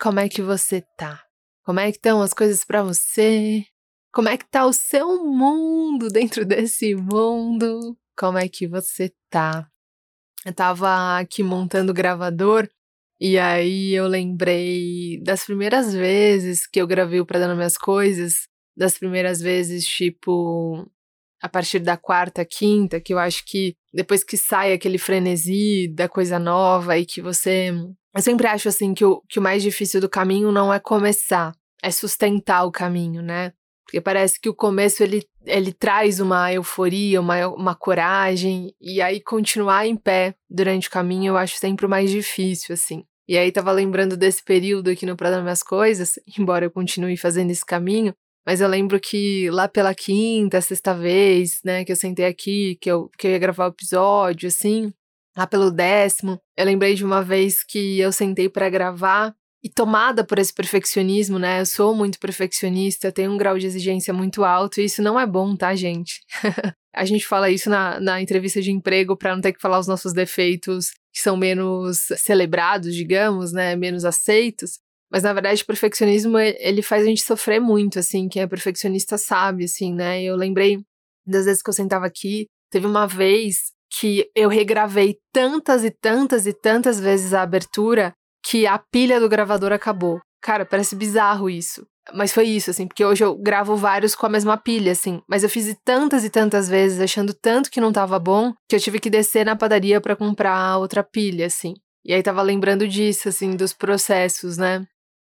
Como é que você tá? Como é que estão as coisas para você? Como é que tá o seu mundo dentro desse mundo? Como é que você tá? Eu tava aqui montando o gravador e aí eu lembrei das primeiras vezes que eu gravei o Pra Dar Minhas Coisas, das primeiras vezes, tipo, a partir da quarta, quinta, que eu acho que depois que sai aquele frenesi da coisa nova e que você eu sempre acho assim que o, que o mais difícil do caminho não é começar, é sustentar o caminho, né? Porque parece que o começo ele, ele traz uma euforia, uma, uma coragem, e aí continuar em pé durante o caminho eu acho sempre o mais difícil, assim. E aí tava lembrando desse período aqui no Dar Minhas Coisas, embora eu continue fazendo esse caminho, mas eu lembro que lá pela quinta, sexta vez, né, que eu sentei aqui, que eu, que eu ia gravar o episódio, assim, lá pelo décimo, eu lembrei de uma vez que eu sentei para gravar e tomada por esse perfeccionismo, né? Eu sou muito perfeccionista, tenho um grau de exigência muito alto e isso não é bom, tá, gente? a gente fala isso na, na entrevista de emprego para não ter que falar os nossos defeitos que são menos celebrados, digamos, né? Menos aceitos. Mas na verdade, o perfeccionismo ele faz a gente sofrer muito, assim. Quem é perfeccionista sabe, assim, né? Eu lembrei das vezes que eu sentava aqui. Teve uma vez que eu regravei tantas e tantas e tantas vezes a abertura que a pilha do gravador acabou. Cara, parece bizarro isso. Mas foi isso, assim, porque hoje eu gravo vários com a mesma pilha, assim. Mas eu fiz tantas e tantas vezes, achando tanto que não tava bom, que eu tive que descer na padaria para comprar outra pilha, assim. E aí tava lembrando disso, assim, dos processos, né?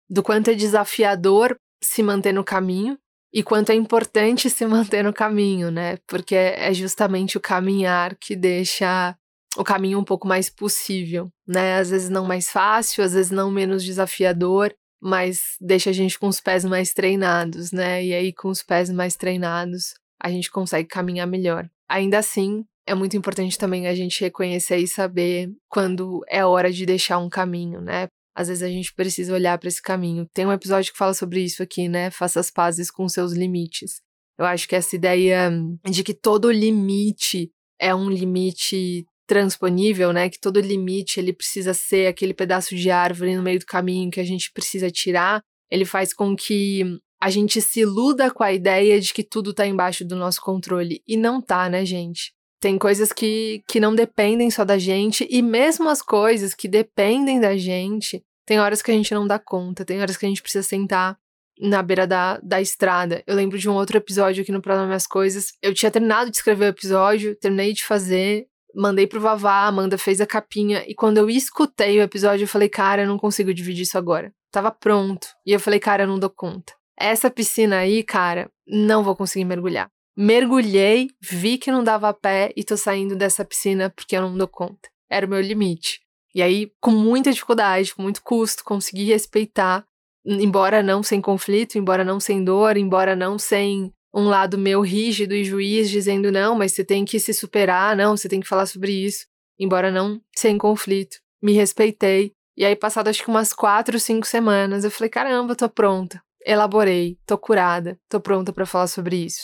Do quanto é desafiador se manter no caminho e quanto é importante se manter no caminho, né? Porque é justamente o caminhar que deixa o caminho um pouco mais possível, né? Às vezes não mais fácil, às vezes não menos desafiador, mas deixa a gente com os pés mais treinados, né? E aí com os pés mais treinados, a gente consegue caminhar melhor. Ainda assim, é muito importante também a gente reconhecer e saber quando é hora de deixar um caminho, né? Às vezes a gente precisa olhar para esse caminho. Tem um episódio que fala sobre isso aqui, né? Faça as pazes com seus limites. Eu acho que essa ideia de que todo limite é um limite transponível, né? Que todo limite ele precisa ser aquele pedaço de árvore no meio do caminho que a gente precisa tirar. Ele faz com que a gente se iluda com a ideia de que tudo tá embaixo do nosso controle. E não tá, né, gente? Tem coisas que, que não dependem só da gente, e mesmo as coisas que dependem da gente, tem horas que a gente não dá conta, tem horas que a gente precisa sentar na beira da, da estrada. Eu lembro de um outro episódio aqui no Programa Minhas Coisas. Eu tinha terminado de escrever o episódio, terminei de fazer, mandei pro Vavá, Amanda fez a capinha. E quando eu escutei o episódio, eu falei, cara, eu não consigo dividir isso agora. Tava pronto. E eu falei, cara, eu não dou conta. Essa piscina aí, cara, não vou conseguir mergulhar. Mergulhei, vi que não dava pé e tô saindo dessa piscina porque eu não dou conta. Era o meu limite. E aí, com muita dificuldade, com muito custo, consegui respeitar, embora não sem conflito, embora não sem dor, embora não sem um lado meu rígido e juiz dizendo não, mas você tem que se superar, não, você tem que falar sobre isso, embora não sem conflito. Me respeitei. E aí, passado acho que umas quatro, cinco semanas, eu falei: caramba, tô pronta. Elaborei, tô curada, tô pronta para falar sobre isso.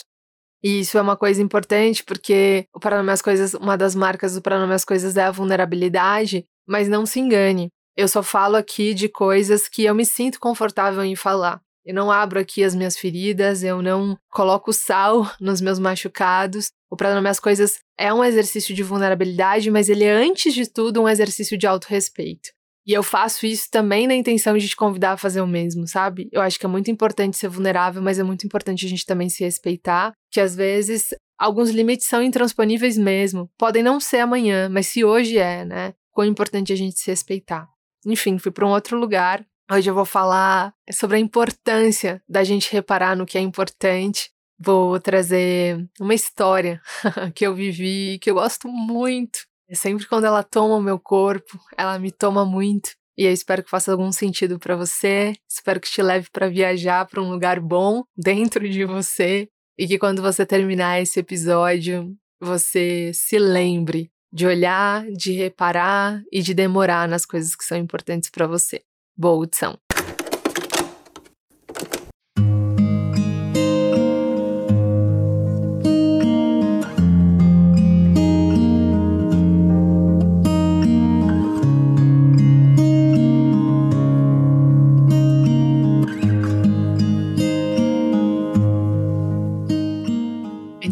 E isso é uma coisa importante porque o Para As Coisas, uma das marcas do Para As Coisas é a vulnerabilidade, mas não se engane. Eu só falo aqui de coisas que eu me sinto confortável em falar. Eu não abro aqui as minhas feridas, eu não coloco sal nos meus machucados. O Para As Coisas é um exercício de vulnerabilidade, mas ele é, antes de tudo, um exercício de autorrespeito. E eu faço isso também na intenção de te convidar a fazer o mesmo, sabe? Eu acho que é muito importante ser vulnerável, mas é muito importante a gente também se respeitar, que às vezes alguns limites são intransponíveis mesmo. Podem não ser amanhã, mas se hoje é, né? Quão importante a gente se respeitar. Enfim, fui para um outro lugar. Hoje eu vou falar sobre a importância da gente reparar no que é importante. Vou trazer uma história que eu vivi, que eu gosto muito. Sempre quando ela toma o meu corpo, ela me toma muito. E eu espero que faça algum sentido para você. Espero que te leve para viajar para um lugar bom dentro de você e que quando você terminar esse episódio, você se lembre de olhar, de reparar e de demorar nas coisas que são importantes para você. Boa audição!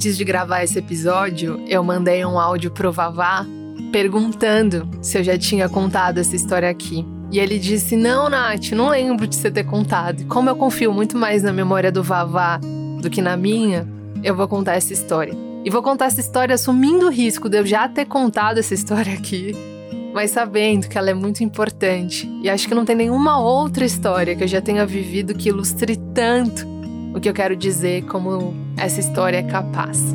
Antes de gravar esse episódio, eu mandei um áudio pro Vavá perguntando se eu já tinha contado essa história aqui. E ele disse: Não, Nath, não lembro de você ter contado. E como eu confio muito mais na memória do Vavá do que na minha, eu vou contar essa história. E vou contar essa história assumindo o risco de eu já ter contado essa história aqui, mas sabendo que ela é muito importante. E acho que não tem nenhuma outra história que eu já tenha vivido que ilustre tanto o que eu quero dizer como essa história é capaz.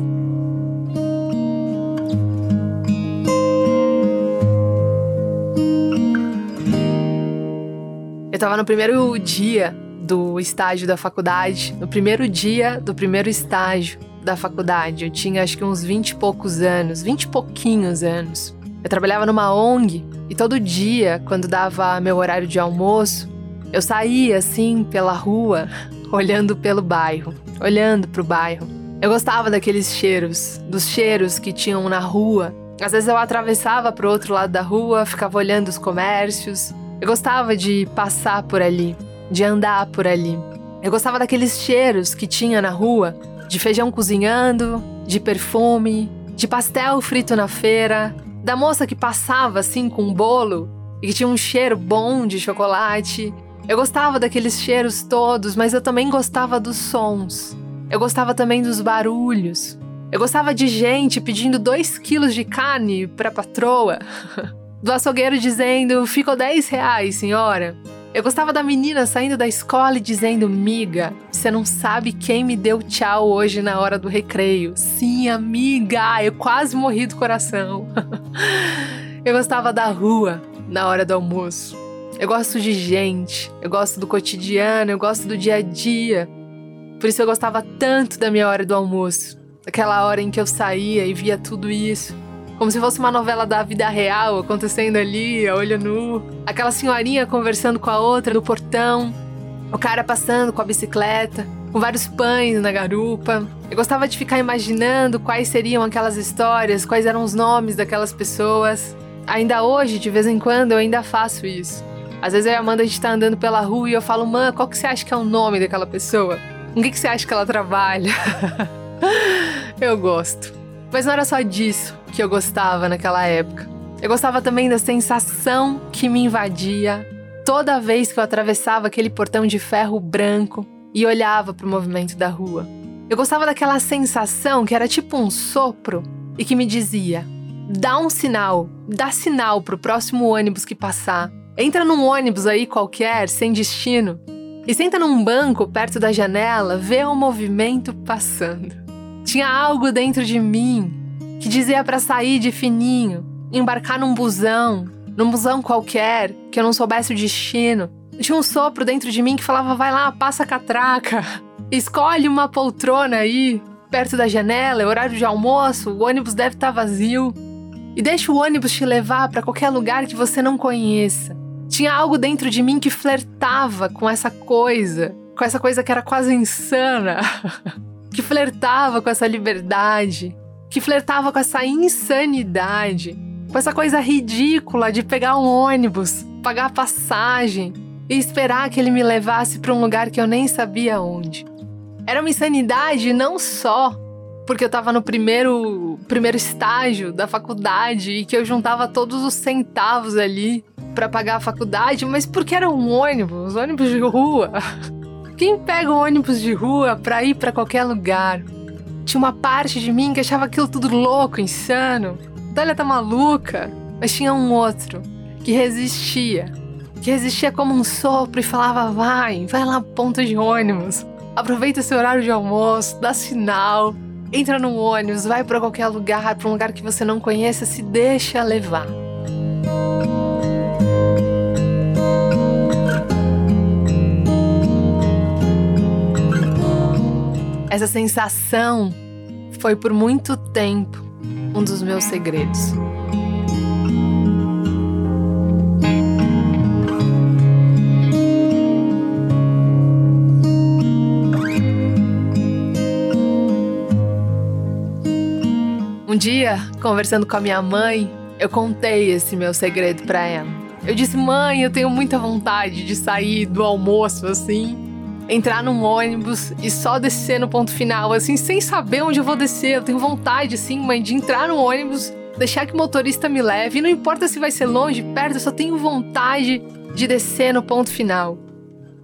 Eu estava no primeiro dia do estágio da faculdade, no primeiro dia do primeiro estágio da faculdade. Eu tinha acho que uns 20 e poucos anos, 20 e pouquinhos anos. Eu trabalhava numa ONG e todo dia, quando dava meu horário de almoço, eu saía assim pela rua, olhando pelo bairro, olhando pro bairro. Eu gostava daqueles cheiros, dos cheiros que tinham na rua. Às vezes eu atravessava pro outro lado da rua, ficava olhando os comércios. Eu gostava de passar por ali, de andar por ali. Eu gostava daqueles cheiros que tinha na rua, de feijão cozinhando, de perfume, de pastel frito na feira, da moça que passava assim com um bolo e que tinha um cheiro bom de chocolate. Eu gostava daqueles cheiros todos, mas eu também gostava dos sons. Eu gostava também dos barulhos. Eu gostava de gente pedindo dois quilos de carne pra patroa. Do açougueiro dizendo, ficou 10 reais, senhora. Eu gostava da menina saindo da escola e dizendo: Miga, você não sabe quem me deu tchau hoje na hora do recreio. Sim, amiga, eu quase morri do coração. eu gostava da rua na hora do almoço. Eu gosto de gente, eu gosto do cotidiano, eu gosto do dia a dia. Por isso eu gostava tanto da minha hora do almoço. Aquela hora em que eu saía e via tudo isso. Como se fosse uma novela da vida real acontecendo ali, a olho nu. Aquela senhorinha conversando com a outra no portão. O cara passando com a bicicleta, com vários pães na garupa. Eu gostava de ficar imaginando quais seriam aquelas histórias, quais eram os nomes daquelas pessoas. Ainda hoje, de vez em quando, eu ainda faço isso. Às vezes eu e a Amanda a gente tá andando pela rua e eu falo, mãe, qual que você acha que é o nome daquela pessoa? Com que, que você acha que ela trabalha? eu gosto. Mas não era só disso que eu gostava naquela época. Eu gostava também da sensação que me invadia toda vez que eu atravessava aquele portão de ferro branco e olhava para o movimento da rua. Eu gostava daquela sensação que era tipo um sopro e que me dizia: dá um sinal, dá sinal pro próximo ônibus que passar. Entra num ônibus aí qualquer, sem destino, e senta num banco perto da janela, vê o movimento passando. Tinha algo dentro de mim que dizia para sair de fininho, embarcar num busão, num busão qualquer, que eu não soubesse o destino. Tinha um sopro dentro de mim que falava: vai lá, passa a catraca, escolhe uma poltrona aí, perto da janela, é horário de almoço, o ônibus deve estar tá vazio. E deixa o ônibus te levar para qualquer lugar que você não conheça. Tinha algo dentro de mim que flertava com essa coisa, com essa coisa que era quase insana, que flertava com essa liberdade, que flertava com essa insanidade, com essa coisa ridícula de pegar um ônibus, pagar a passagem e esperar que ele me levasse para um lugar que eu nem sabia onde. Era uma insanidade não só porque eu estava no primeiro, primeiro estágio da faculdade e que eu juntava todos os centavos ali para pagar a faculdade, mas porque era um ônibus, ônibus de rua. Quem pega um ônibus de rua para ir para qualquer lugar? Tinha uma parte de mim que achava aquilo tudo louco, insano. Dália tá maluca. Mas tinha um outro que resistia. Que resistia como um sopro e falava: vai, vai lá ponto de ônibus. Aproveita seu horário de almoço, dá sinal, entra num ônibus, vai para qualquer lugar, para um lugar que você não conheça, se deixa levar. Essa sensação foi por muito tempo um dos meus segredos. Um dia, conversando com a minha mãe, eu contei esse meu segredo para ela. Eu disse: "Mãe, eu tenho muita vontade de sair do almoço assim, entrar num ônibus e só descer no ponto final assim, sem saber onde eu vou descer. Eu tenho vontade assim, mãe, de entrar no ônibus, deixar que o motorista me leve, e não importa se vai ser longe, perto, eu só tenho vontade de descer no ponto final."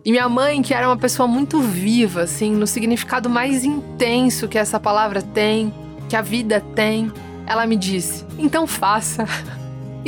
E minha mãe, que era uma pessoa muito viva, assim, no significado mais intenso que essa palavra tem, que a vida tem, ela me disse: então faça.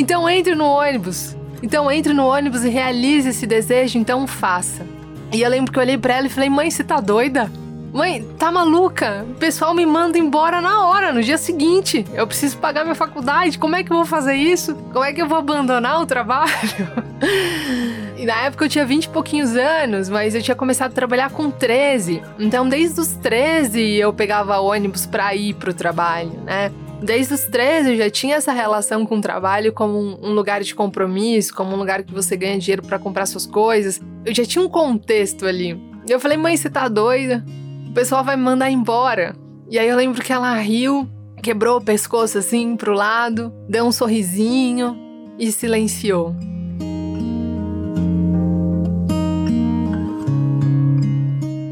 Então entre no ônibus. Então entre no ônibus e realize esse desejo, então faça. E eu lembro que eu olhei para ela e falei: mãe, você tá doida? Mãe, tá maluca? O pessoal me manda embora na hora, no dia seguinte. Eu preciso pagar minha faculdade. Como é que eu vou fazer isso? Como é que eu vou abandonar o trabalho? E na época eu tinha 20 e pouquinhos anos, mas eu tinha começado a trabalhar com 13. Então, desde os 13 eu pegava ônibus para ir pro trabalho, né? Desde os 13 eu já tinha essa relação com o trabalho como um, lugar de compromisso, como um lugar que você ganha dinheiro para comprar suas coisas. Eu já tinha um contexto ali. E eu falei, mãe, você tá doida? O pessoal vai me mandar embora. E aí eu lembro que ela riu, quebrou o pescoço assim pro lado, deu um sorrisinho e silenciou.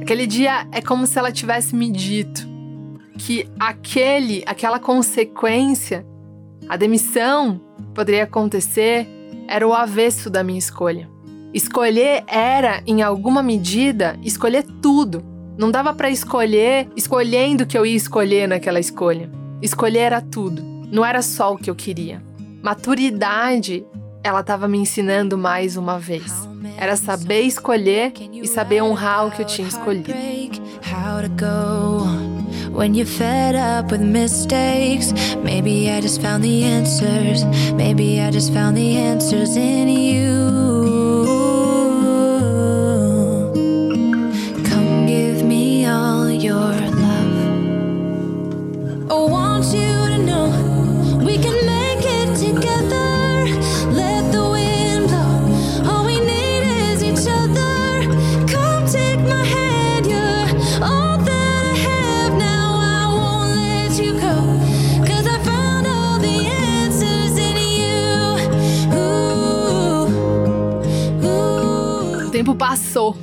Aquele dia é como se ela tivesse me dito que aquele, aquela consequência, a demissão poderia acontecer, era o avesso da minha escolha. Escolher era, em alguma medida, escolher tudo. Não dava para escolher escolhendo o que eu ia escolher naquela escolha. Escolher era tudo. Não era só o que eu queria. Maturidade, ela estava me ensinando mais uma vez. Era saber escolher e saber honrar o que eu tinha escolhido. When you're fed up with mistakes, maybe I just found the answers. Maybe I just found the answers in you. Tempo passou.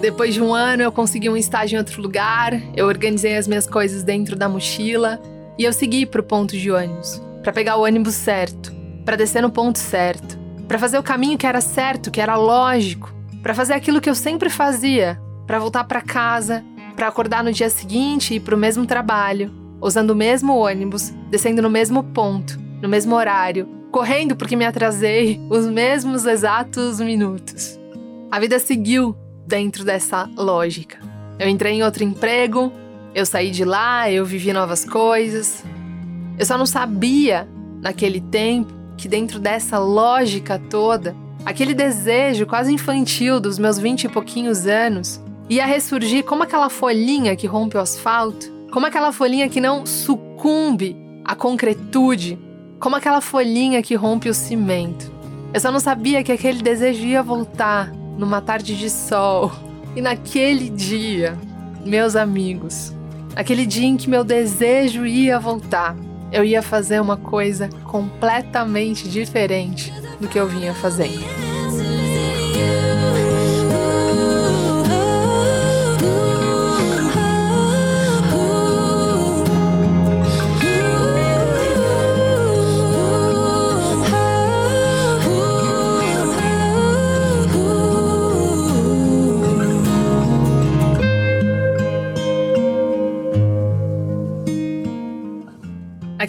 Depois de um ano, eu consegui um estágio em outro lugar, eu organizei as minhas coisas dentro da mochila e eu segui para o ponto de ônibus, para pegar o ônibus certo, para descer no ponto certo, para fazer o caminho que era certo, que era lógico, para fazer aquilo que eu sempre fazia, para voltar para casa, para acordar no dia seguinte e ir para o mesmo trabalho, usando o mesmo ônibus, descendo no mesmo ponto, no mesmo horário, correndo porque me atrasei os mesmos exatos minutos. A vida seguiu dentro dessa lógica. Eu entrei em outro emprego, eu saí de lá, eu vivi novas coisas. Eu só não sabia, naquele tempo, que dentro dessa lógica toda, aquele desejo quase infantil dos meus vinte e pouquinhos anos ia ressurgir como aquela folhinha que rompe o asfalto, como aquela folhinha que não sucumbe à concretude, como aquela folhinha que rompe o cimento. Eu só não sabia que aquele desejo ia voltar numa tarde de sol. E naquele dia, meus amigos, aquele dia em que meu desejo ia voltar, eu ia fazer uma coisa completamente diferente do que eu vinha fazendo.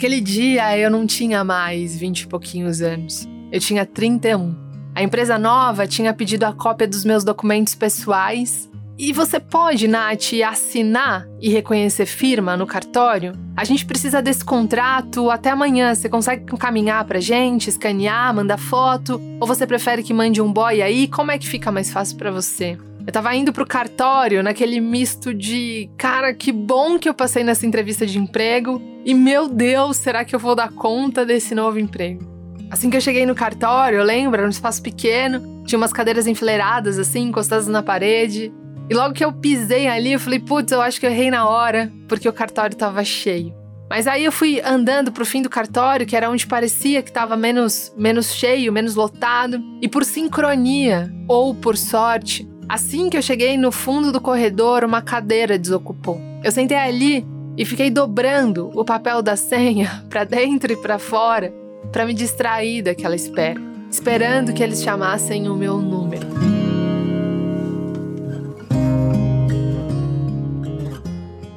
Aquele dia eu não tinha mais vinte e pouquinhos anos. Eu tinha 31. A empresa nova tinha pedido a cópia dos meus documentos pessoais. E você pode, Nath, assinar e reconhecer firma no cartório? A gente precisa desse contrato até amanhã. Você consegue caminhar pra gente, escanear, mandar foto? Ou você prefere que mande um boy aí? Como é que fica mais fácil para você? Eu tava indo pro cartório naquele misto de, cara, que bom que eu passei nessa entrevista de emprego e meu Deus, será que eu vou dar conta desse novo emprego? Assim que eu cheguei no cartório, eu lembro, era um espaço pequeno, tinha umas cadeiras enfileiradas assim, encostadas na parede. E logo que eu pisei ali, eu falei, putz, eu acho que eu errei na hora, porque o cartório tava cheio. Mas aí eu fui andando pro fim do cartório, que era onde parecia que estava menos, menos cheio, menos lotado, e por sincronia, ou por sorte, assim que eu cheguei no fundo do corredor, uma cadeira desocupou. Eu sentei ali e fiquei dobrando o papel da senha para dentro e para fora, para me distrair daquela espera, esperando que eles chamassem o meu número.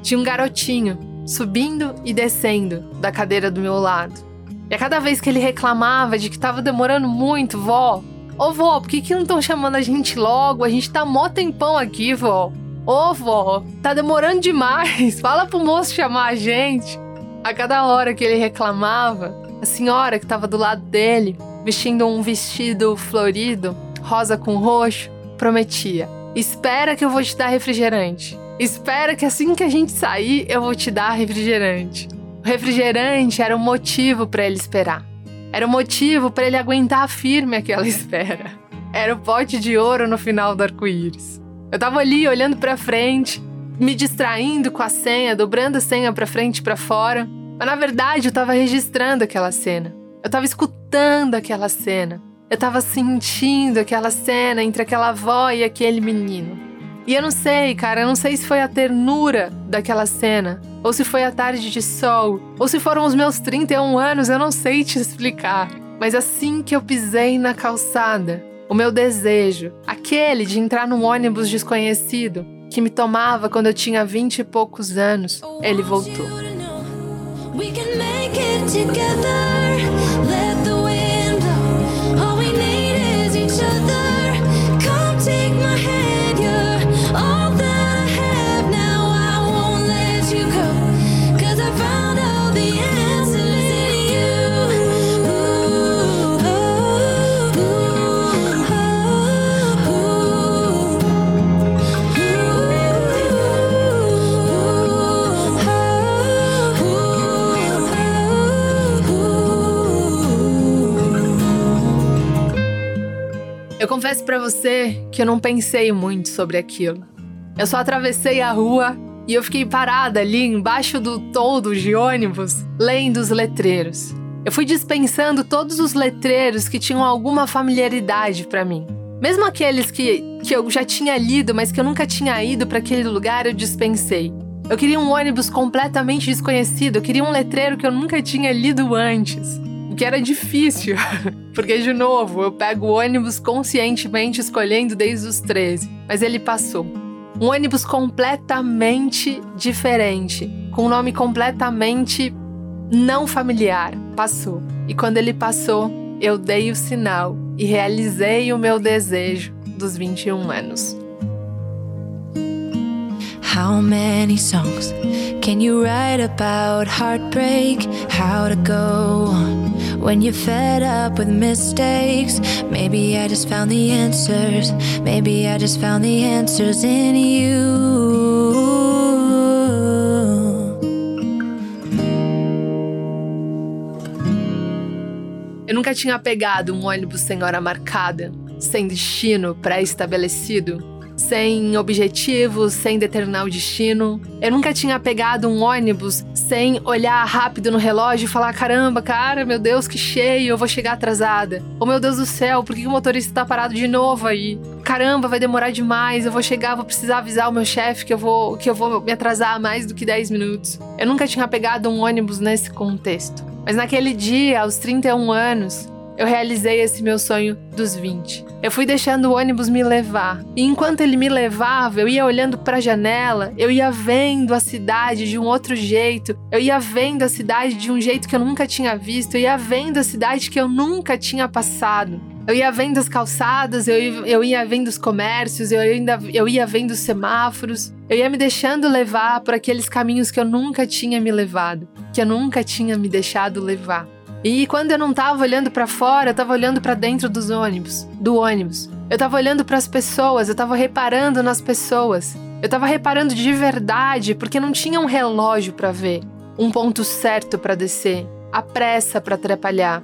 Tinha um garotinho subindo e descendo da cadeira do meu lado. E a cada vez que ele reclamava de que tava demorando muito, vó, ô vó, por que, que não estão chamando a gente logo? A gente tá mó tempão aqui, vó. Ô vó, tá demorando demais. Fala pro moço chamar a gente. A cada hora que ele reclamava, a senhora que estava do lado dele, vestindo um vestido florido, rosa com roxo, prometia: Espera que eu vou te dar refrigerante. Espera que assim que a gente sair, eu vou te dar refrigerante. O refrigerante era o motivo para ele esperar. Era o motivo para ele aguentar firme aquela espera. Era o pote de ouro no final do arco-íris. Eu tava ali olhando para frente, me distraindo com a senha, dobrando a senha para frente e para fora, mas na verdade eu tava registrando aquela cena. Eu tava escutando aquela cena. Eu tava sentindo aquela cena entre aquela avó e aquele menino. E eu não sei, cara, eu não sei se foi a ternura daquela cena, ou se foi a tarde de sol, ou se foram os meus 31 anos, eu não sei te explicar. Mas assim que eu pisei na calçada, o meu desejo, aquele de entrar num ônibus desconhecido, que me tomava quando eu tinha vinte e poucos anos, ele voltou. We can make it together. Confesso para você que eu não pensei muito sobre aquilo. Eu só atravessei a rua e eu fiquei parada ali embaixo do toldo de ônibus, lendo os letreiros. Eu fui dispensando todos os letreiros que tinham alguma familiaridade para mim. Mesmo aqueles que, que eu já tinha lido, mas que eu nunca tinha ido para aquele lugar, eu dispensei. Eu queria um ônibus completamente desconhecido, eu queria um letreiro que eu nunca tinha lido antes. O que era difícil, porque, de novo, eu pego o ônibus conscientemente escolhendo desde os 13, mas ele passou. Um ônibus completamente diferente, com um nome completamente não familiar, passou. E quando ele passou, eu dei o sinal e realizei o meu desejo dos 21 anos. How many songs can you write about heartbreak? How to go on when you're fed up with mistakes? Maybe I just found the answers. Maybe I just found the answers in you. Eu nunca tinha pegado um ônibus sem hora marcada, sem destino pré-estabelecido sem objetivos, sem determinar o destino. Eu nunca tinha pegado um ônibus sem olhar rápido no relógio e falar: caramba, cara, meu Deus, que cheio, eu vou chegar atrasada. Oh meu Deus do céu, por que o motorista tá parado de novo aí? Caramba, vai demorar demais, eu vou chegar, vou precisar avisar o meu chefe que eu vou que eu vou me atrasar mais do que 10 minutos. Eu nunca tinha pegado um ônibus nesse contexto. Mas naquele dia, aos 31 anos, eu realizei esse meu sonho dos 20. Eu fui deixando o ônibus me levar. E enquanto ele me levava, eu ia olhando para a janela, eu ia vendo a cidade de um outro jeito. Eu ia vendo a cidade de um jeito que eu nunca tinha visto. Eu ia vendo a cidade que eu nunca tinha passado. Eu ia vendo as calçadas, eu ia, eu ia vendo os comércios, eu, ainda, eu ia vendo os semáforos. Eu ia me deixando levar por aqueles caminhos que eu nunca tinha me levado, que eu nunca tinha me deixado levar. E quando eu não tava olhando para fora, eu tava olhando para dentro dos ônibus, do ônibus. Eu tava olhando para as pessoas, eu tava reparando nas pessoas. Eu tava reparando de verdade, porque não tinha um relógio para ver, um ponto certo para descer, a pressa para atrapalhar.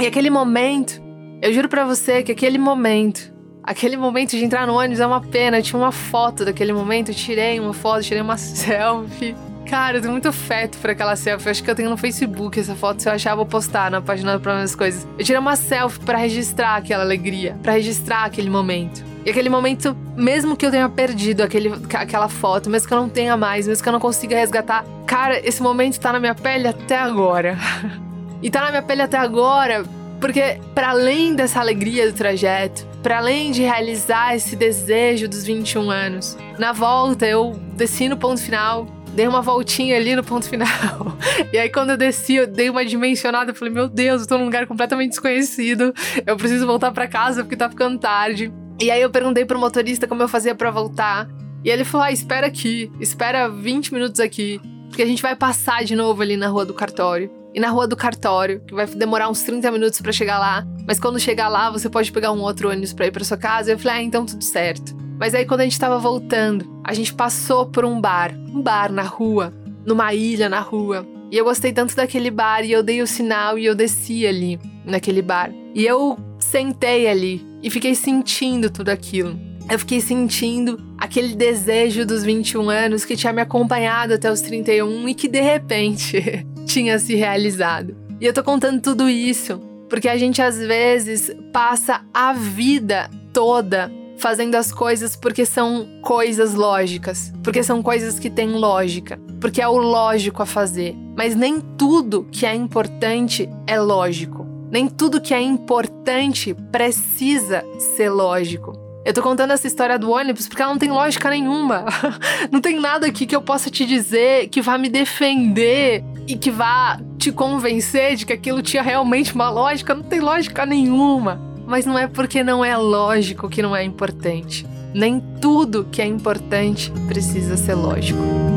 E aquele momento, eu juro para você que aquele momento, aquele momento de entrar no ônibus é uma pena. Eu tinha uma foto daquele momento, eu tirei uma foto, tirei uma selfie. Cara, eu tenho muito afeto por aquela selfie. Acho que eu tenho no Facebook essa foto. Se eu achar, eu vou postar na página para minhas coisas. Eu tirei uma selfie para registrar aquela alegria, para registrar aquele momento. E aquele momento, mesmo que eu tenha perdido aquele, aquela foto, mesmo que eu não tenha mais, mesmo que eu não consiga resgatar, cara, esse momento tá na minha pele até agora. e tá na minha pele até agora porque, para além dessa alegria do trajeto, para além de realizar esse desejo dos 21 anos, na volta eu desci no ponto final, dei uma voltinha ali no ponto final. e aí, quando eu desci, eu dei uma dimensionada. Eu falei, meu Deus, eu tô num lugar completamente desconhecido. Eu preciso voltar para casa porque tá ficando tarde. E aí, eu perguntei pro motorista como eu fazia para voltar. E ele falou: ah, espera aqui, espera 20 minutos aqui. Porque a gente vai passar de novo ali na rua do cartório. E na rua do cartório, que vai demorar uns 30 minutos para chegar lá. Mas quando chegar lá, você pode pegar um outro ônibus pra ir pra sua casa. Eu falei, ah, então tudo certo. Mas aí quando a gente tava voltando, a gente passou por um bar, um bar na rua, numa ilha na rua. E eu gostei tanto daquele bar e eu dei o sinal e eu desci ali, naquele bar. E eu sentei ali e fiquei sentindo tudo aquilo. Eu fiquei sentindo aquele desejo dos 21 anos que tinha me acompanhado até os 31 e que de repente tinha se realizado. E eu tô contando tudo isso porque a gente às vezes passa a vida toda fazendo as coisas porque são coisas lógicas, porque são coisas que têm lógica, porque é o lógico a fazer. Mas nem tudo que é importante é lógico. Nem tudo que é importante precisa ser lógico. Eu tô contando essa história do ônibus porque ela não tem lógica nenhuma. não tem nada aqui que eu possa te dizer que vá me defender e que vá te convencer de que aquilo tinha realmente uma lógica. Não tem lógica nenhuma. Mas não é porque não é lógico que não é importante. Nem tudo que é importante precisa ser lógico.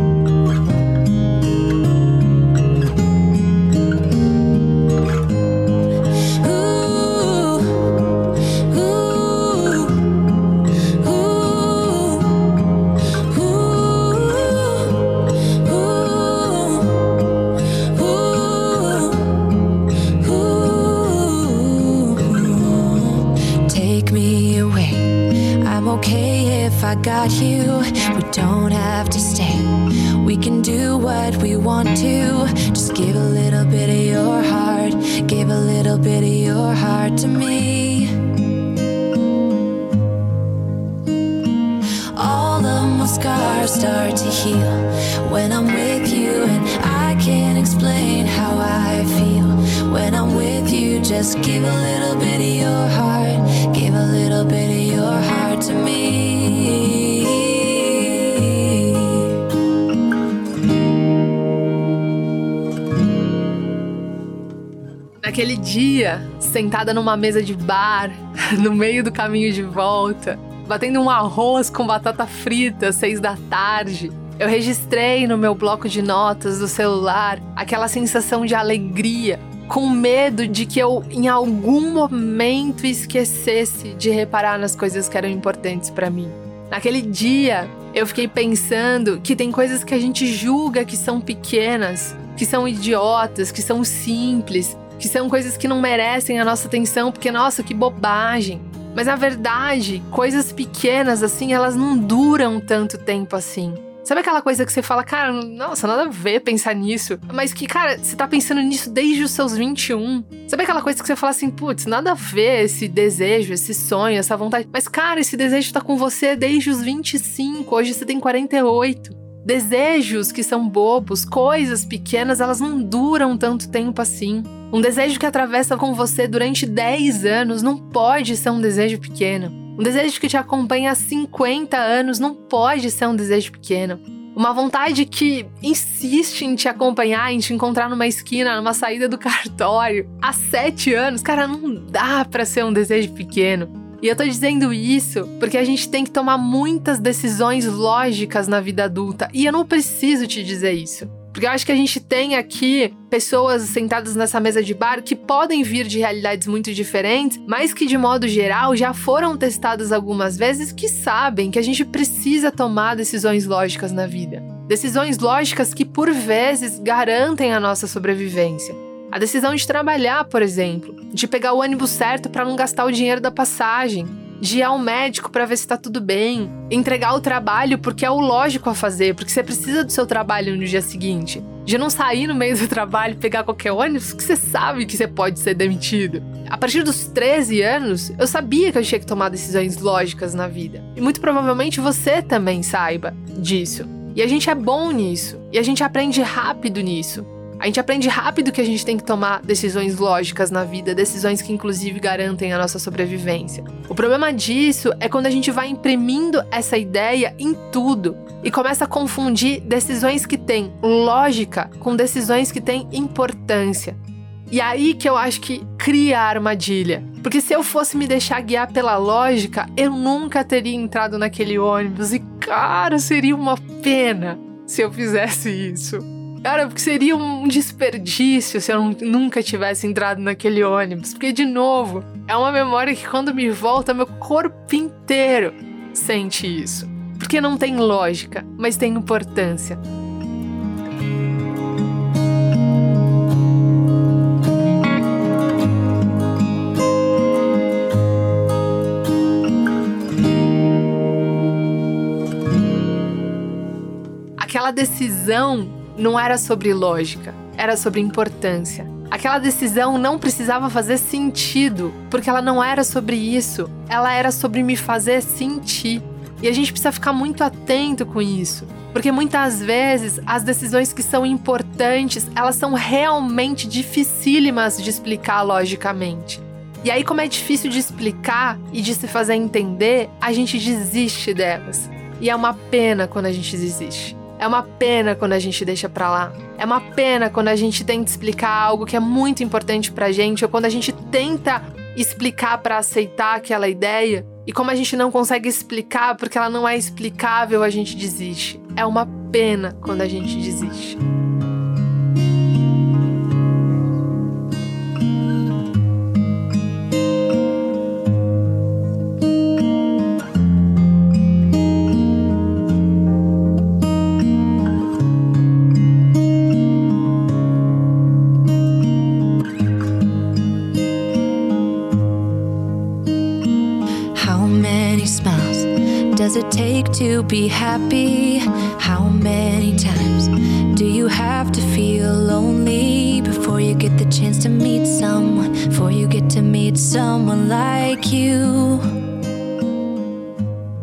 You. We don't have to stay. We can do what we want to. Just give a little bit of your heart. Give a little bit of your heart to me. All of my scars start to heal when I'm with you, and I can't explain how I feel when I'm with you. Just give a little bit of your heart, give a little bit of your heart to me. Naquele dia, sentada numa mesa de bar, no meio do caminho de volta, batendo um arroz com batata frita às seis da tarde, eu registrei no meu bloco de notas do celular aquela sensação de alegria, com medo de que eu em algum momento esquecesse de reparar nas coisas que eram importantes para mim. Naquele dia, eu fiquei pensando que tem coisas que a gente julga que são pequenas, que são idiotas, que são simples, que são coisas que não merecem a nossa atenção, porque, nossa, que bobagem. Mas na verdade, coisas pequenas assim, elas não duram tanto tempo assim. Sabe aquela coisa que você fala, cara, nossa, nada a ver pensar nisso, mas que, cara, você tá pensando nisso desde os seus 21. Sabe aquela coisa que você fala assim, putz, nada a ver esse desejo, esse sonho, essa vontade, mas, cara, esse desejo tá com você desde os 25, hoje você tem 48. Desejos que são bobos, coisas pequenas, elas não duram tanto tempo assim. Um desejo que atravessa com você durante 10 anos não pode ser um desejo pequeno. Um desejo que te acompanha há 50 anos não pode ser um desejo pequeno. Uma vontade que insiste em te acompanhar, em te encontrar numa esquina, numa saída do cartório, há 7 anos, cara, não dá para ser um desejo pequeno. E eu tô dizendo isso porque a gente tem que tomar muitas decisões lógicas na vida adulta, e eu não preciso te dizer isso. Porque eu acho que a gente tem aqui pessoas sentadas nessa mesa de bar que podem vir de realidades muito diferentes, mas que de modo geral já foram testadas algumas vezes que sabem que a gente precisa tomar decisões lógicas na vida. Decisões lógicas que por vezes garantem a nossa sobrevivência. A decisão de trabalhar, por exemplo, de pegar o ônibus certo para não gastar o dinheiro da passagem, de ir ao médico para ver se está tudo bem, entregar o trabalho porque é o lógico a fazer, porque você precisa do seu trabalho no dia seguinte, de não sair no meio do trabalho e pegar qualquer ônibus que você sabe que você pode ser demitido. A partir dos 13 anos, eu sabia que eu tinha que tomar decisões lógicas na vida. E muito provavelmente você também saiba disso. E a gente é bom nisso, e a gente aprende rápido nisso. A gente aprende rápido que a gente tem que tomar decisões lógicas na vida, decisões que inclusive garantem a nossa sobrevivência. O problema disso é quando a gente vai imprimindo essa ideia em tudo e começa a confundir decisões que têm lógica com decisões que têm importância. E aí que eu acho que cria a armadilha. Porque se eu fosse me deixar guiar pela lógica, eu nunca teria entrado naquele ônibus. E, cara, seria uma pena se eu fizesse isso. Cara, porque seria um desperdício se eu nunca tivesse entrado naquele ônibus. Porque, de novo, é uma memória que quando me volta, meu corpo inteiro sente isso. Porque não tem lógica, mas tem importância. Aquela decisão não era sobre lógica, era sobre importância. Aquela decisão não precisava fazer sentido, porque ela não era sobre isso, ela era sobre me fazer sentir. E a gente precisa ficar muito atento com isso, porque muitas vezes as decisões que são importantes, elas são realmente dificílimas de explicar logicamente. E aí, como é difícil de explicar e de se fazer entender, a gente desiste delas. E é uma pena quando a gente desiste. É uma pena quando a gente deixa pra lá. É uma pena quando a gente tenta explicar algo que é muito importante pra gente, ou quando a gente tenta explicar para aceitar aquela ideia, e como a gente não consegue explicar porque ela não é explicável, a gente desiste. É uma pena quando a gente desiste. Be happy? How many times do you have to feel lonely before you get the chance to meet someone? Before you get to meet someone like you?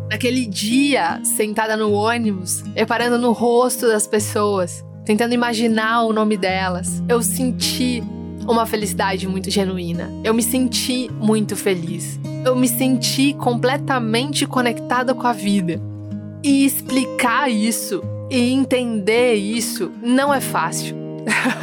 Naquele dia, sentada no ônibus, reparando no rosto das pessoas, tentando imaginar o nome delas, eu senti uma felicidade muito genuína. Eu me senti muito feliz. Eu me senti completamente conectada com a vida. E explicar isso e entender isso não é fácil.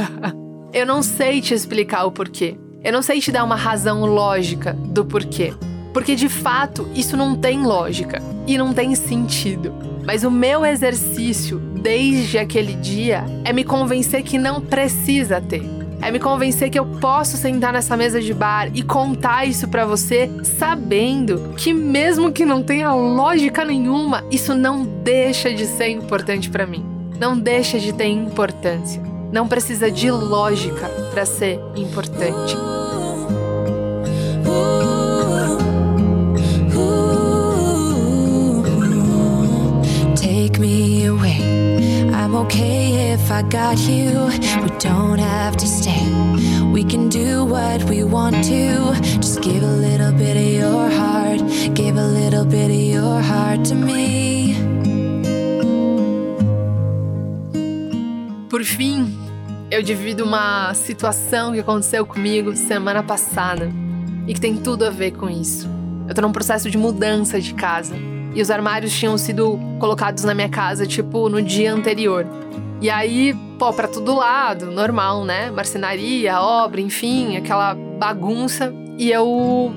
eu não sei te explicar o porquê. Eu não sei te dar uma razão lógica do porquê. Porque de fato isso não tem lógica e não tem sentido. Mas o meu exercício desde aquele dia é me convencer que não precisa ter é me convencer que eu posso sentar nessa mesa de bar e contar isso para você, sabendo que mesmo que não tenha lógica nenhuma, isso não deixa de ser importante para mim. Não deixa de ter importância. Não precisa de lógica para ser importante. Okay if I got you. We don't have to stay. We can do what we want to. Just give a little bit of your heart. Give a little bit of your heart to me. Por fim, eu divido uma situação que aconteceu comigo semana passada e que tem tudo a ver com isso. Eu tô num processo de mudança de casa e os armários tinham sido colocados na minha casa, tipo, no dia anterior. E aí, pô, pra todo lado, normal, né? Marcenaria, obra, enfim, aquela bagunça. E eu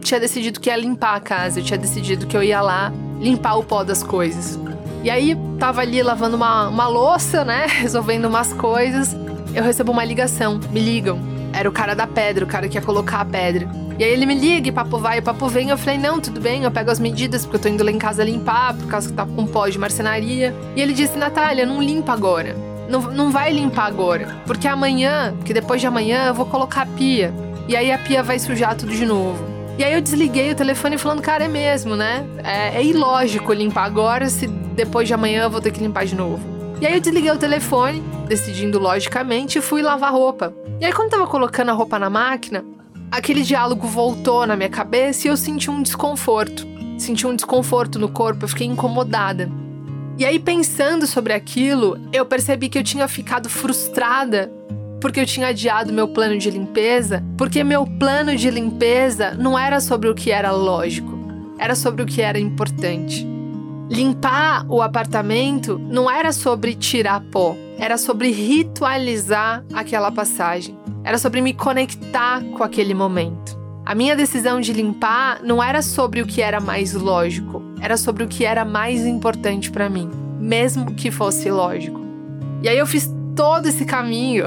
tinha decidido que ia limpar a casa, eu tinha decidido que eu ia lá limpar o pó das coisas. E aí, tava ali lavando uma, uma louça, né? Resolvendo umas coisas. Eu recebo uma ligação. Me ligam. Era o cara da pedra, o cara que ia colocar a pedra. E aí ele me liga, e papo vai, papo vem. Eu falei, não, tudo bem, eu pego as medidas, porque eu tô indo lá em casa limpar, por causa que tá com pó de marcenaria. E ele disse, Natália, não limpa agora. Não, não vai limpar agora. Porque amanhã, que depois de amanhã, eu vou colocar a pia. E aí a pia vai sujar tudo de novo. E aí eu desliguei o telefone falando, cara, é mesmo, né? É, é ilógico limpar agora se depois de amanhã eu vou ter que limpar de novo. E aí eu desliguei o telefone, decidindo logicamente, e fui lavar roupa. E aí quando eu tava colocando a roupa na máquina, aquele diálogo voltou na minha cabeça e eu senti um desconforto. Senti um desconforto no corpo, eu fiquei incomodada. E aí, pensando sobre aquilo, eu percebi que eu tinha ficado frustrada porque eu tinha adiado meu plano de limpeza, porque meu plano de limpeza não era sobre o que era lógico, era sobre o que era importante. Limpar o apartamento não era sobre tirar pó, era sobre ritualizar aquela passagem. Era sobre me conectar com aquele momento. A minha decisão de limpar não era sobre o que era mais lógico, era sobre o que era mais importante para mim, mesmo que fosse lógico. E aí eu fiz todo esse caminho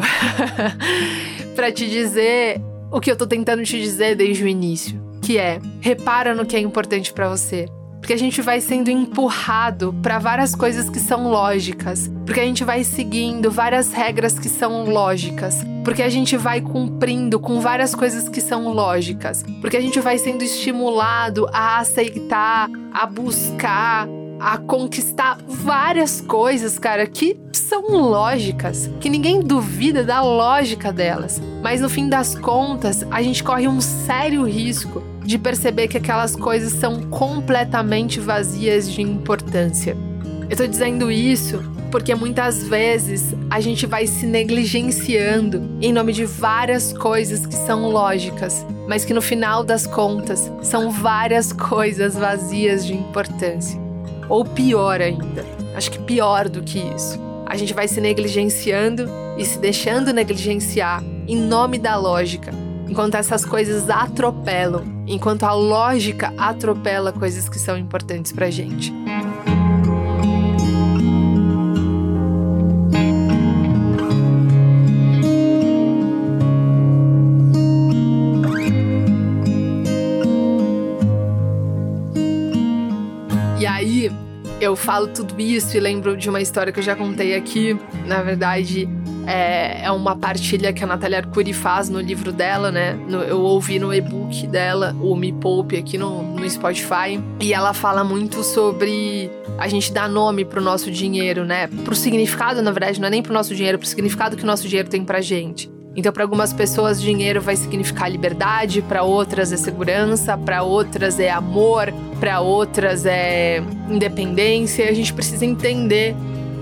para te dizer o que eu tô tentando te dizer desde o início, que é: repara no que é importante para você. Porque a gente vai sendo empurrado para várias coisas que são lógicas, porque a gente vai seguindo várias regras que são lógicas, porque a gente vai cumprindo com várias coisas que são lógicas, porque a gente vai sendo estimulado a aceitar, a buscar, a conquistar várias coisas, cara, que são lógicas, que ninguém duvida da lógica delas. Mas no fim das contas, a gente corre um sério risco de perceber que aquelas coisas são completamente vazias de importância. Eu tô dizendo isso porque muitas vezes a gente vai se negligenciando em nome de várias coisas que são lógicas, mas que no final das contas são várias coisas vazias de importância. Ou pior ainda, acho que pior do que isso, a gente vai se negligenciando e se deixando negligenciar em nome da lógica, enquanto essas coisas atropelam, enquanto a lógica atropela coisas que são importantes pra gente. E aí, eu falo tudo isso e lembro de uma história que eu já contei aqui. Na verdade, é, é uma partilha que a Natália Arcuri faz no livro dela, né? No, eu ouvi no e-book dela, o Me Poupe, aqui no, no Spotify. E ela fala muito sobre a gente dar nome pro nosso dinheiro, né? Pro significado, na verdade, não é nem pro nosso dinheiro, pro significado que o nosso dinheiro tem pra gente. Então, para algumas pessoas, dinheiro vai significar liberdade, para outras é segurança, para outras é amor, para outras é independência. A gente precisa entender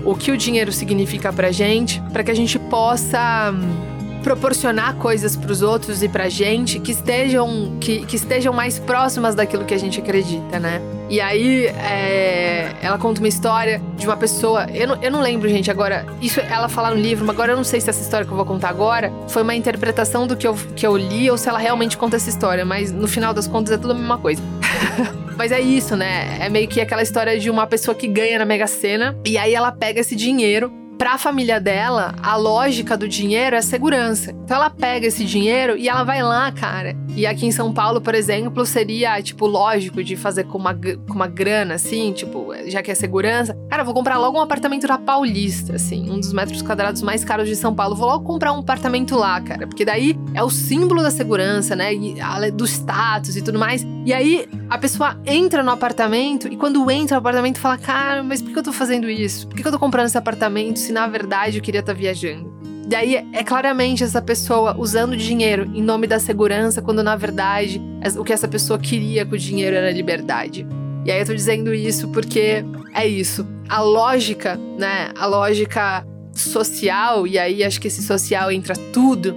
o que o dinheiro significa pra gente, para que a gente possa hum, proporcionar coisas para os outros e pra gente que estejam que, que estejam mais próximas daquilo que a gente acredita, né? E aí é, ela conta uma história de uma pessoa. Eu não, eu não lembro, gente, agora. Isso ela fala no livro, mas agora eu não sei se essa história que eu vou contar agora foi uma interpretação do que eu, que eu li ou se ela realmente conta essa história. Mas no final das contas é tudo a mesma coisa. Mas é isso, né? É meio que aquela história de uma pessoa que ganha na Mega Sena e aí ela pega esse dinheiro para a família dela, a lógica do dinheiro é segurança. Então ela pega esse dinheiro e ela vai lá, cara. E aqui em São Paulo, por exemplo, seria, tipo, lógico de fazer com uma, com uma grana, assim, tipo, já que é segurança. Cara, vou comprar logo um apartamento na Paulista, assim, um dos metros quadrados mais caros de São Paulo. Vou logo comprar um apartamento lá, cara, porque daí é o símbolo da segurança, né? E, do status e tudo mais. E aí a pessoa entra no apartamento e quando entra no apartamento fala: Cara, mas por que eu tô fazendo isso? Por que eu tô comprando esse apartamento se na verdade eu queria estar tá viajando? E aí é claramente essa pessoa usando dinheiro em nome da segurança, quando na verdade o que essa pessoa queria com o dinheiro era liberdade. E aí eu tô dizendo isso porque é isso. A lógica, né? A lógica social, e aí acho que esse social entra tudo,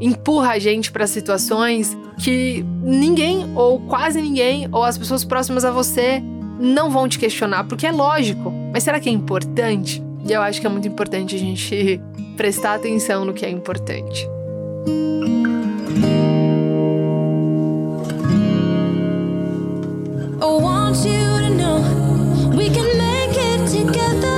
empurra a gente para situações que ninguém, ou quase ninguém, ou as pessoas próximas a você não vão te questionar, porque é lógico. Mas será que é importante? E eu acho que é muito importante a gente prestar atenção no que é importante. I want you to know we can make it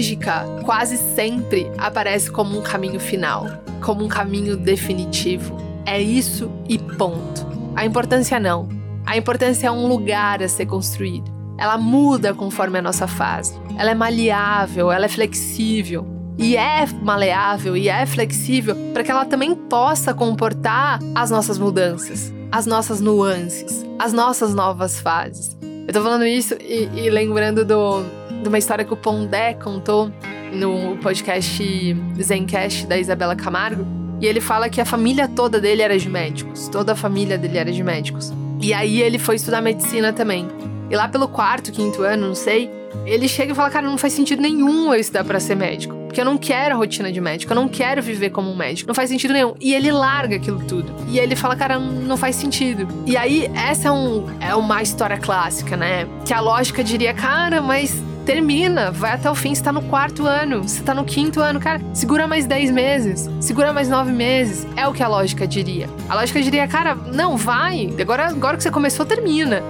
lógica quase sempre aparece como um caminho final, como um caminho definitivo. É isso e ponto. A importância não. A importância é um lugar a ser construído. Ela muda conforme a nossa fase. Ela é maleável, ela é flexível. E é maleável e é flexível para que ela também possa comportar as nossas mudanças, as nossas nuances, as nossas novas fases. Eu tô falando isso e, e lembrando do, de uma história que o Pondé contou no podcast Zencast da Isabela Camargo. E ele fala que a família toda dele era de médicos. Toda a família dele era de médicos. E aí ele foi estudar medicina também. E lá pelo quarto, quinto ano, não sei, ele chega e fala: Cara, não faz sentido nenhum eu estudar para ser médico. Porque eu não quero a rotina de médico, eu não quero viver como um médico. Não faz sentido nenhum. E ele larga aquilo tudo. E ele fala: Cara, não faz sentido. E aí, essa é, um, é uma história clássica, né? Que a lógica diria: Cara, mas termina, vai até o fim. Você tá no quarto ano, você tá no quinto ano, cara, segura mais 10 meses, segura mais 9 meses. É o que a lógica diria. A lógica diria, cara, não, vai, agora, agora que você começou, termina.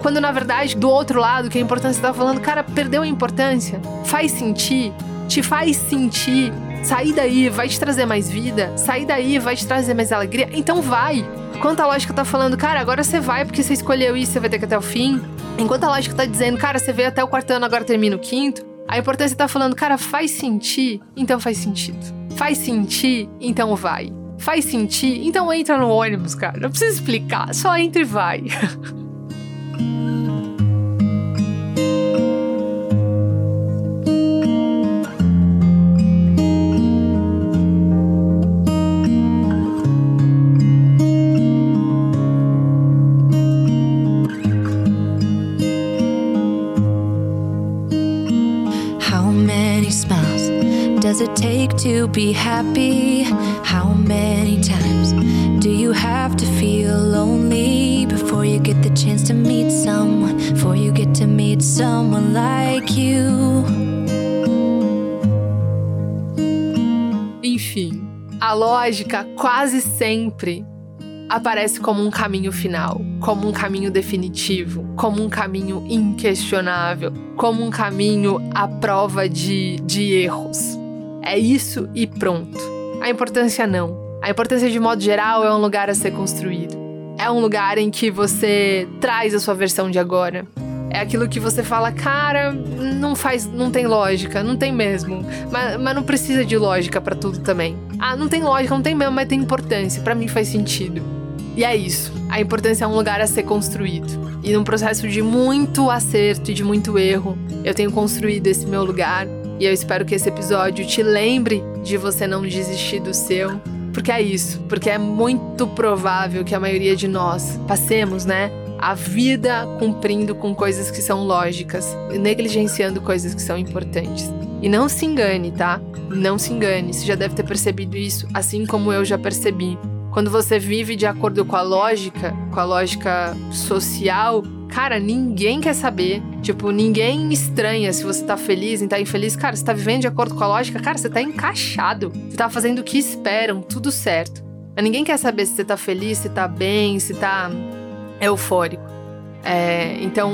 Quando na verdade, do outro lado, que a importância tá falando, cara, perdeu a importância, faz sentir, te faz sentir. Sair daí vai te trazer mais vida, sair daí vai te trazer mais alegria, então vai. Enquanto a lógica tá falando, cara, agora você vai porque você escolheu isso, você vai ter que até o fim. Enquanto a lógica tá dizendo, cara, você veio até o quarto ano, agora termina o quinto. A importância tá falando, cara, faz sentir, então faz sentido. Faz sentir, então vai. Faz sentir, então entra no ônibus, cara. Não precisa explicar, só entra e vai. to be happy? How many times do you have to feel lonely before you get the chance to meet someone? Before you get to meet someone like you? Enfim, a lógica quase sempre aparece como um caminho final, como um caminho definitivo, como um caminho inquestionável, como um caminho à prova de, de erros. É isso e pronto. A importância não. A importância, de modo geral, é um lugar a ser construído. É um lugar em que você traz a sua versão de agora. É aquilo que você fala, cara, não faz, não tem lógica, não tem mesmo. Mas, mas não precisa de lógica para tudo também. Ah, não tem lógica, não tem mesmo, mas tem importância. Para mim faz sentido. E é isso. A importância é um lugar a ser construído. E num processo de muito acerto e de muito erro, eu tenho construído esse meu lugar e eu espero que esse episódio te lembre de você não desistir do seu. Porque é isso, porque é muito provável que a maioria de nós passemos, né, a vida cumprindo com coisas que são lógicas, negligenciando coisas que são importantes. E não se engane, tá? Não se engane, você já deve ter percebido isso, assim como eu já percebi. Quando você vive de acordo com a lógica, com a lógica social, cara, ninguém quer saber. Tipo, ninguém estranha se você tá feliz e tá infeliz. Cara, você tá vivendo de acordo com a lógica, cara, você tá encaixado. Você tá fazendo o que esperam, tudo certo. Mas ninguém quer saber se você tá feliz, se tá bem, se tá eufórico. É, então,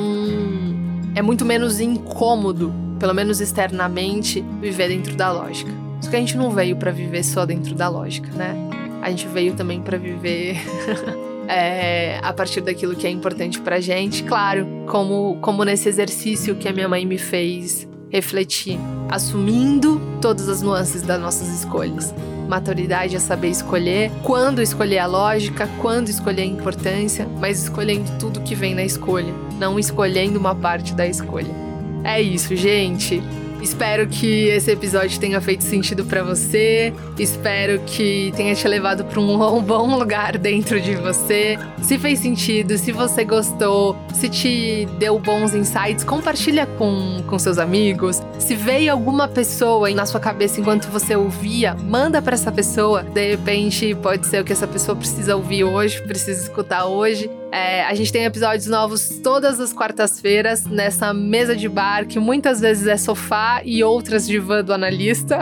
é muito menos incômodo, pelo menos externamente, viver dentro da lógica. Só que a gente não veio para viver só dentro da lógica, né? A gente veio também para viver é, a partir daquilo que é importante pra gente. Claro, como, como nesse exercício que a minha mãe me fez refletir, assumindo todas as nuances das nossas escolhas. Maturidade é saber escolher quando escolher a lógica, quando escolher a importância, mas escolhendo tudo que vem na escolha, não escolhendo uma parte da escolha. É isso, gente. Espero que esse episódio tenha feito sentido para você. Espero que tenha te levado para um bom lugar dentro de você. Se fez sentido, se você gostou, se te deu bons insights, compartilha com, com seus amigos. Se veio alguma pessoa na sua cabeça enquanto você ouvia, manda para essa pessoa. De repente, pode ser o que essa pessoa precisa ouvir hoje, precisa escutar hoje. É, a gente tem episódios novos todas as quartas-feiras nessa mesa de bar, que muitas vezes é sofá e outras divã do analista.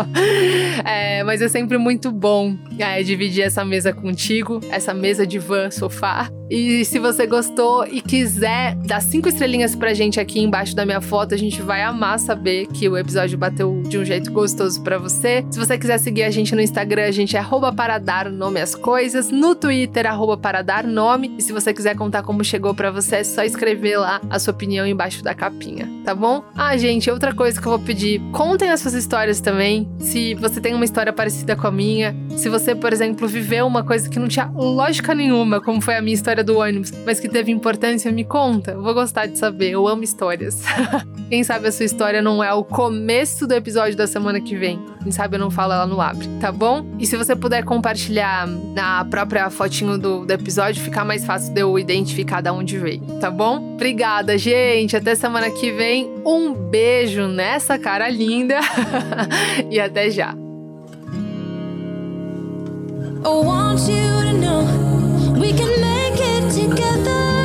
é, mas é sempre muito bom é, dividir essa mesa contigo, essa mesa de van sofá. E se você gostou e quiser dar cinco estrelinhas pra gente aqui embaixo da minha foto, a gente vai amar saber que o episódio bateu de um jeito gostoso para você. Se você quiser seguir a gente no Instagram, a gente é para dar nome às coisas. No Twitter, arroba nome. E se você quiser contar como chegou para você, é só escrever lá a sua opinião embaixo da capinha, tá bom? Ah, gente, outra coisa que eu vou pedir: contem as suas histórias também. Se você tem uma história parecida com a minha, se você, por exemplo, viveu uma coisa que não tinha lógica nenhuma, como foi a minha história do ônibus, mas que teve importância, me conta. Vou gostar de saber. Eu amo histórias. Quem sabe a sua história não é o começo do episódio da semana que vem. Quem sabe eu não falo ela no abre, tá bom? E se você puder compartilhar na própria fotinho do, do episódio, fica mais fácil de eu identificar de onde veio, tá bom? Obrigada, gente. Até semana que vem. Um beijo nessa cara linda e até já. I want you to know we can make together.